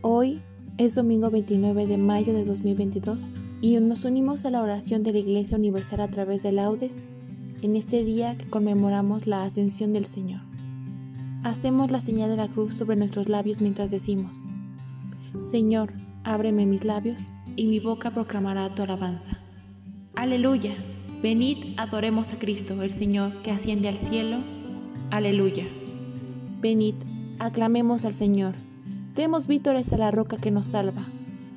Hoy es domingo 29 de mayo de 2022 y nos unimos a la oración de la Iglesia Universal a través de laudes en este día que conmemoramos la ascensión del Señor. Hacemos la señal de la cruz sobre nuestros labios mientras decimos, Señor, ábreme mis labios y mi boca proclamará tu alabanza. Aleluya. Venid, adoremos a Cristo, el Señor, que asciende al cielo. Aleluya. Venid, aclamemos al Señor Demos vítores a la roca que nos salva.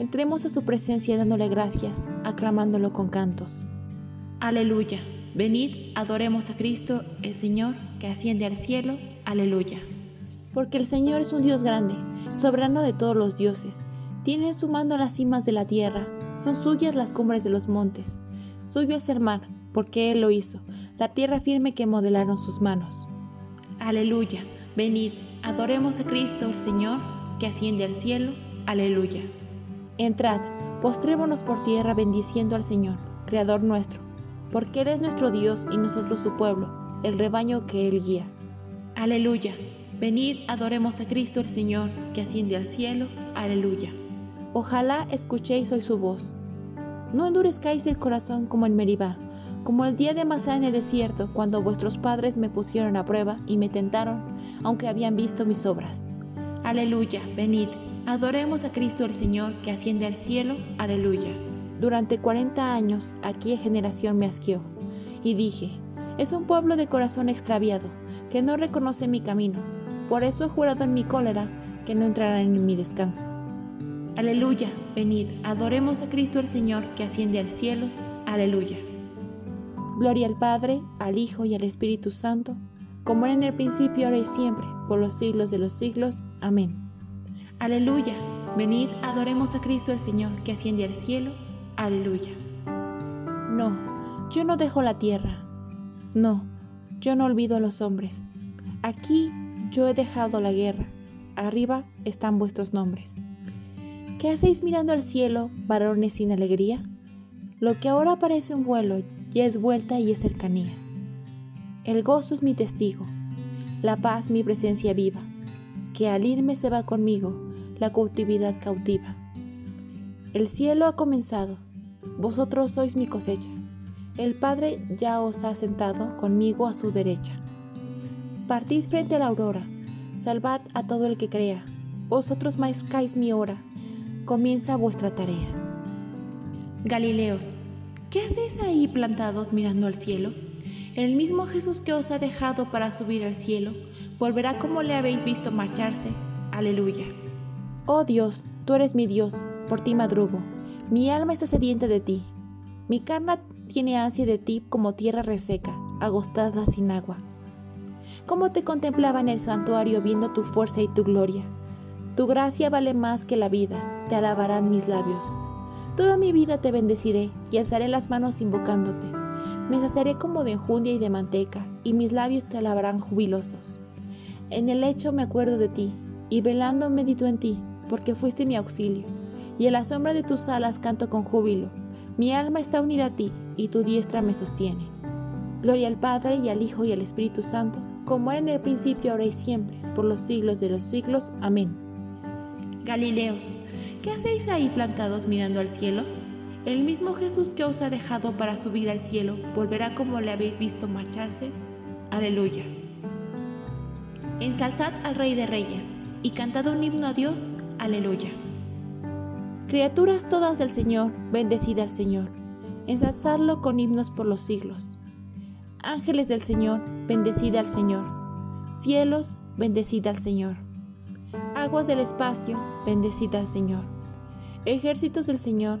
Entremos a su presencia dándole gracias, aclamándolo con cantos. Aleluya. Venid, adoremos a Cristo, el Señor, que asciende al cielo. Aleluya. Porque el Señor es un Dios grande, soberano de todos los dioses. Tiene en su mano las cimas de la tierra, son suyas las cumbres de los montes. Suyo es el mar, porque Él lo hizo, la tierra firme que modelaron sus manos. Aleluya. Venid, adoremos a Cristo, el Señor, que asciende al cielo. Aleluya. Entrad, postrémonos por tierra bendiciendo al Señor, Creador nuestro, porque Él es nuestro Dios y nosotros su pueblo, el rebaño que Él guía. Aleluya. Venid, adoremos a Cristo el Señor, que asciende al cielo. Aleluya. Ojalá escuchéis hoy su voz. No endurezcáis el corazón como en Meribá, como el día de Masá en el desierto, cuando vuestros padres me pusieron a prueba y me tentaron, aunque habían visto mis obras. Aleluya, venid, adoremos a Cristo el Señor que asciende al cielo. Aleluya. Durante cuarenta años aquella generación me asqueó, y dije, es un pueblo de corazón extraviado, que no reconoce mi camino. Por eso he jurado en mi cólera que no entrarán en mi descanso. Aleluya, venid, adoremos a Cristo el Señor que asciende al cielo. Aleluya. Gloria al Padre, al Hijo y al Espíritu Santo como era en el principio, ahora y siempre, por los siglos de los siglos. Amén. Aleluya. Venid, adoremos a Cristo el Señor, que asciende al cielo. Aleluya. No, yo no dejo la tierra. No, yo no olvido a los hombres. Aquí yo he dejado la guerra. Arriba están vuestros nombres. ¿Qué hacéis mirando al cielo, varones sin alegría? Lo que ahora parece un vuelo ya es vuelta y es cercanía. El gozo es mi testigo, la paz mi presencia viva, que al irme se va conmigo la cautividad cautiva. El cielo ha comenzado, vosotros sois mi cosecha, el Padre ya os ha sentado conmigo a su derecha. Partid frente a la aurora, salvad a todo el que crea, vosotros maescáis mi hora, comienza vuestra tarea. Galileos, ¿qué hacéis ahí plantados mirando al cielo? El mismo Jesús que os ha dejado para subir al cielo, volverá como le habéis visto marcharse. Aleluya. Oh Dios, tú eres mi Dios, por ti madrugo. Mi alma está sedienta de ti. Mi carne tiene ansia de ti como tierra reseca, agostada sin agua. ¿Cómo te contemplaba en el santuario viendo tu fuerza y tu gloria? Tu gracia vale más que la vida, te alabarán mis labios. Toda mi vida te bendeciré y alzaré las manos invocándote. Me saciaré como de enjundia y de manteca, y mis labios te alabarán jubilosos. En el lecho me acuerdo de ti, y velando medito en ti, porque fuiste mi auxilio. y a la sombra de tus alas canto con júbilo. Mi alma está unida a ti, y tu diestra me sostiene. Gloria al Padre, y al Hijo, y al Espíritu Santo, como era en el principio, ahora y siempre, por los siglos de los siglos. Amén. Galileos, ¿qué hacéis ahí plantados mirando al cielo? El mismo Jesús que os ha dejado para subir al cielo, volverá como le habéis visto marcharse. Aleluya. Ensalzad al Rey de Reyes y cantad un himno a Dios. Aleluya. Criaturas todas del Señor, bendecida al Señor, ensalzadlo con himnos por los siglos. Ángeles del Señor, bendecida al Señor. Cielos, bendecida al Señor. Aguas del espacio, bendecida al Señor. Ejércitos del Señor,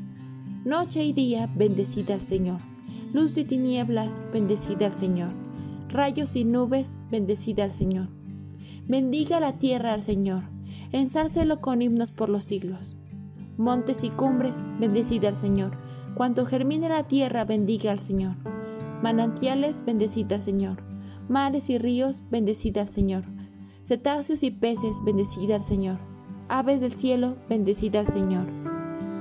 Noche y día, bendecida al Señor. Luz y tinieblas, bendecida al Señor. Rayos y nubes, bendecida al Señor. Bendiga la tierra al Señor. Ensárcelo con himnos por los siglos montes y cumbres, bendecida al Señor. Cuanto germine la tierra, bendiga al Señor. Manantiales, bendecida al Señor. Mares y ríos, bendecida al Señor. Cetáceos y peces, bendecida al Señor. Aves del cielo, bendecida al Señor.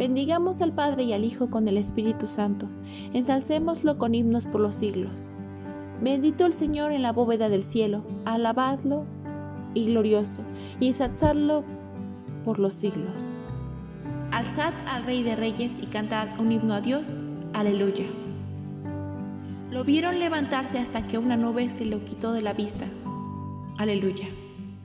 Bendigamos al Padre y al Hijo con el Espíritu Santo. Ensalcémoslo con himnos por los siglos. Bendito el Señor en la bóveda del cielo. Alabadlo y glorioso, y ensalzadlo por los siglos. Alzad al Rey de Reyes y cantad un himno a Dios. Aleluya. Lo vieron levantarse hasta que una nube se lo quitó de la vista. Aleluya.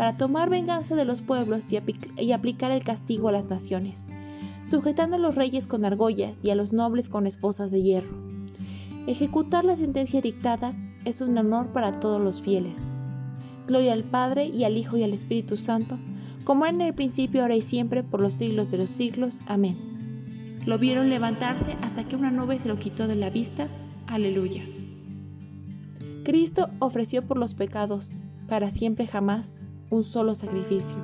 para tomar venganza de los pueblos y, aplicar el castigo a las naciones, sujetando a los reyes con argollas y a los nobles con esposas de hierro. Ejecutar la sentencia dictada es un honor para todos los fieles. Gloria al Padre y al Hijo y al Espíritu Santo, como era en el principio, ahora y siempre, por los siglos de los siglos. Amén. Lo vieron levantarse hasta que una nube se lo quitó de la vista. Aleluya. Cristo ofreció por los pecados, para siempre jamás, un solo sacrificio.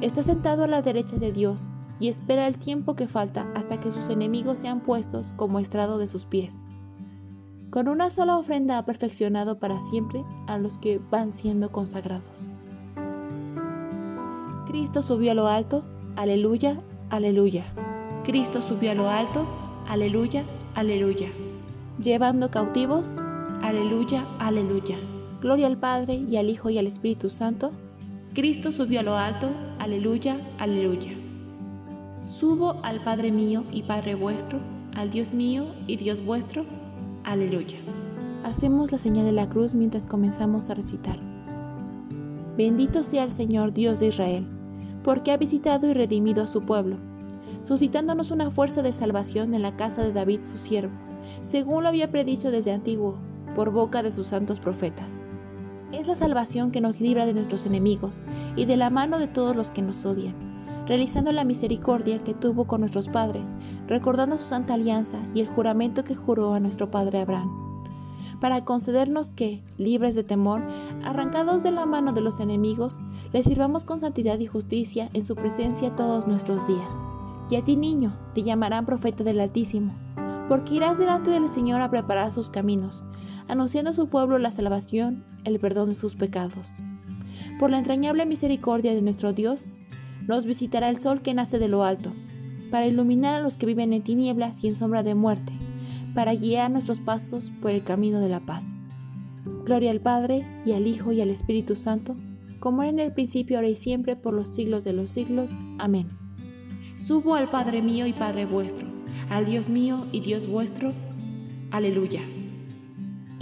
Está sentado a la derecha de Dios y espera el tiempo que falta hasta que sus enemigos sean puestos como estrado de sus pies. Con una sola ofrenda ha perfeccionado para siempre a los que van siendo consagrados. Cristo subió a lo alto, aleluya, aleluya. Cristo subió a lo alto, aleluya, aleluya. Llevando cautivos, aleluya, aleluya. Gloria al Padre y al Hijo y al Espíritu Santo. Cristo subió a lo alto, aleluya, aleluya. Subo al Padre mío y Padre vuestro, al Dios mío y Dios vuestro, aleluya. Hacemos la señal de la cruz mientras comenzamos a recitar. Bendito sea el Señor Dios de Israel, porque ha visitado y redimido a su pueblo suscitándonos una fuerza de salvación en la casa de David su siervo, según lo había predicho desde antiguo, por boca de sus santos profetas. Es la salvación que nos libra de nuestros enemigos y de la mano de todos los que nos odian, realizando la misericordia que tuvo con nuestros padres, recordando su santa alianza y el juramento que juró a nuestro padre Abraham para concedernos que, libres de temor, arrancados de la mano de los enemigos, le sirvamos con santidad y justicia en su presencia todos nuestros días. Y a ti niño te llamarán profeta del Altísimo, porque irás delante del Señor a preparar sus caminos, anunciando a su pueblo la salvación, el perdón de sus pecados. Por la entrañable misericordia de nuestro Dios, nos visitará el sol que nace de lo alto, para iluminar a los que viven en tinieblas y en sombra de muerte, para guiar nuestros pasos por el camino de la paz. Gloria al Padre, y al Hijo, y al Espíritu Santo, como era en el principio, ahora y siempre, por los siglos de los siglos. Amén. Subo al Padre mío y Padre vuestro, al Dios mío y Dios vuestro. Aleluya.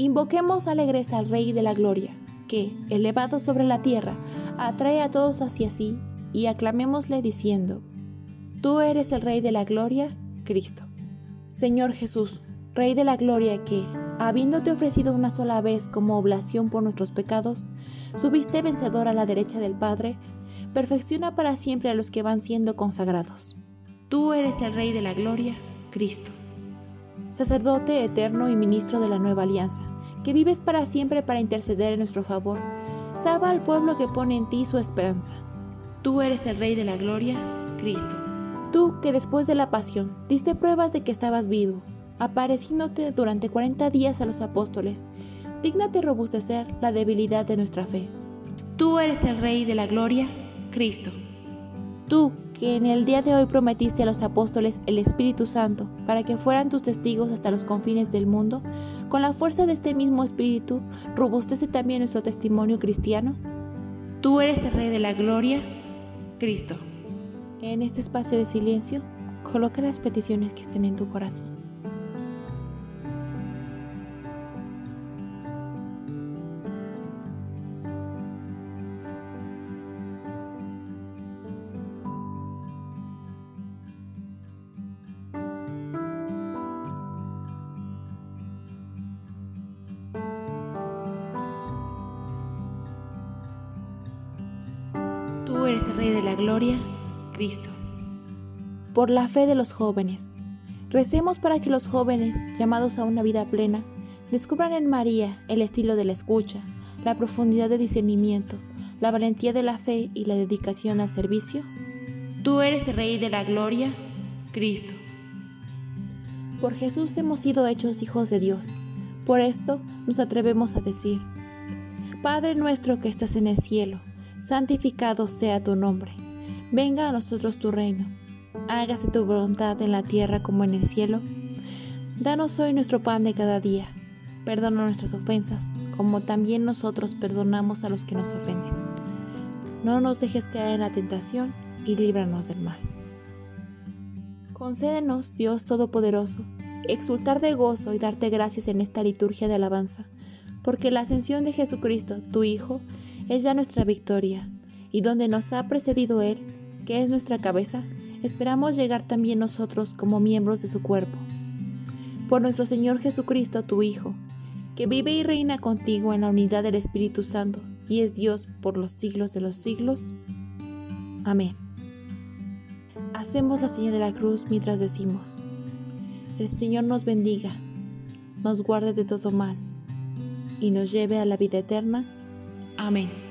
Invoquemos alegres al Rey de la Gloria, que, elevado sobre la tierra, atrae a todos hacia sí, y aclamémosle diciendo, Tú eres el Rey de la Gloria, Cristo. Señor Jesús, Rey de la Gloria que, habiéndote ofrecido una sola vez como oblación por nuestros pecados, subiste vencedor a la derecha del Padre, perfecciona para siempre a los que van siendo consagrados. Tú eres el Rey de la Gloria, Cristo. Sacerdote eterno y ministro de la nueva alianza, que vives para siempre para interceder en nuestro favor, salva al pueblo que pone en ti su esperanza. Tú eres el Rey de la Gloria, Cristo. Tú que después de la pasión diste pruebas de que estabas vivo, apareciéndote durante 40 días a los apóstoles, dígnate robustecer la debilidad de nuestra fe. Tú eres el Rey de la Gloria, Cristo. Tú que en el día de hoy prometiste a los apóstoles el Espíritu Santo para que fueran tus testigos hasta los confines del mundo, con la fuerza de este mismo Espíritu, robustece también nuestro testimonio cristiano. Tú eres el Rey de la Gloria, Cristo. En este espacio de silencio, coloca las peticiones que estén en tu corazón. El Rey de la Gloria, Cristo. Por la fe de los jóvenes. Recemos para que los jóvenes, llamados a una vida plena, descubran en María el estilo de la escucha, la profundidad de discernimiento, la valentía de la fe y la dedicación al servicio. Tú eres el Rey de la Gloria, Cristo. Por Jesús hemos sido hechos hijos de Dios. Por esto nos atrevemos a decir, Padre nuestro que estás en el cielo, santificado sea tu nombre. Venga a nosotros tu reino. Hágase tu voluntad en la tierra como en el cielo. Danos hoy nuestro pan de cada día. Perdona nuestras ofensas, como también nosotros perdonamos a los que nos ofenden. No nos dejes caer en la tentación y líbranos del mal. Concédenos, Dios Todopoderoso, exultar de gozo y darte gracias en esta liturgia de alabanza, porque la ascensión de Jesucristo, tu Hijo, es ya nuestra victoria, y donde nos ha precedido Él, que es nuestra cabeza, esperamos llegar también nosotros como miembros de su cuerpo. Por nuestro Señor Jesucristo, tu Hijo, que vive y reina contigo en la unidad del Espíritu Santo, y es Dios por los siglos de los siglos. Amén. Hacemos la señal de la cruz mientras decimos, el Señor nos bendiga, nos guarde de todo mal, y nos lleve a la vida eterna. Amén.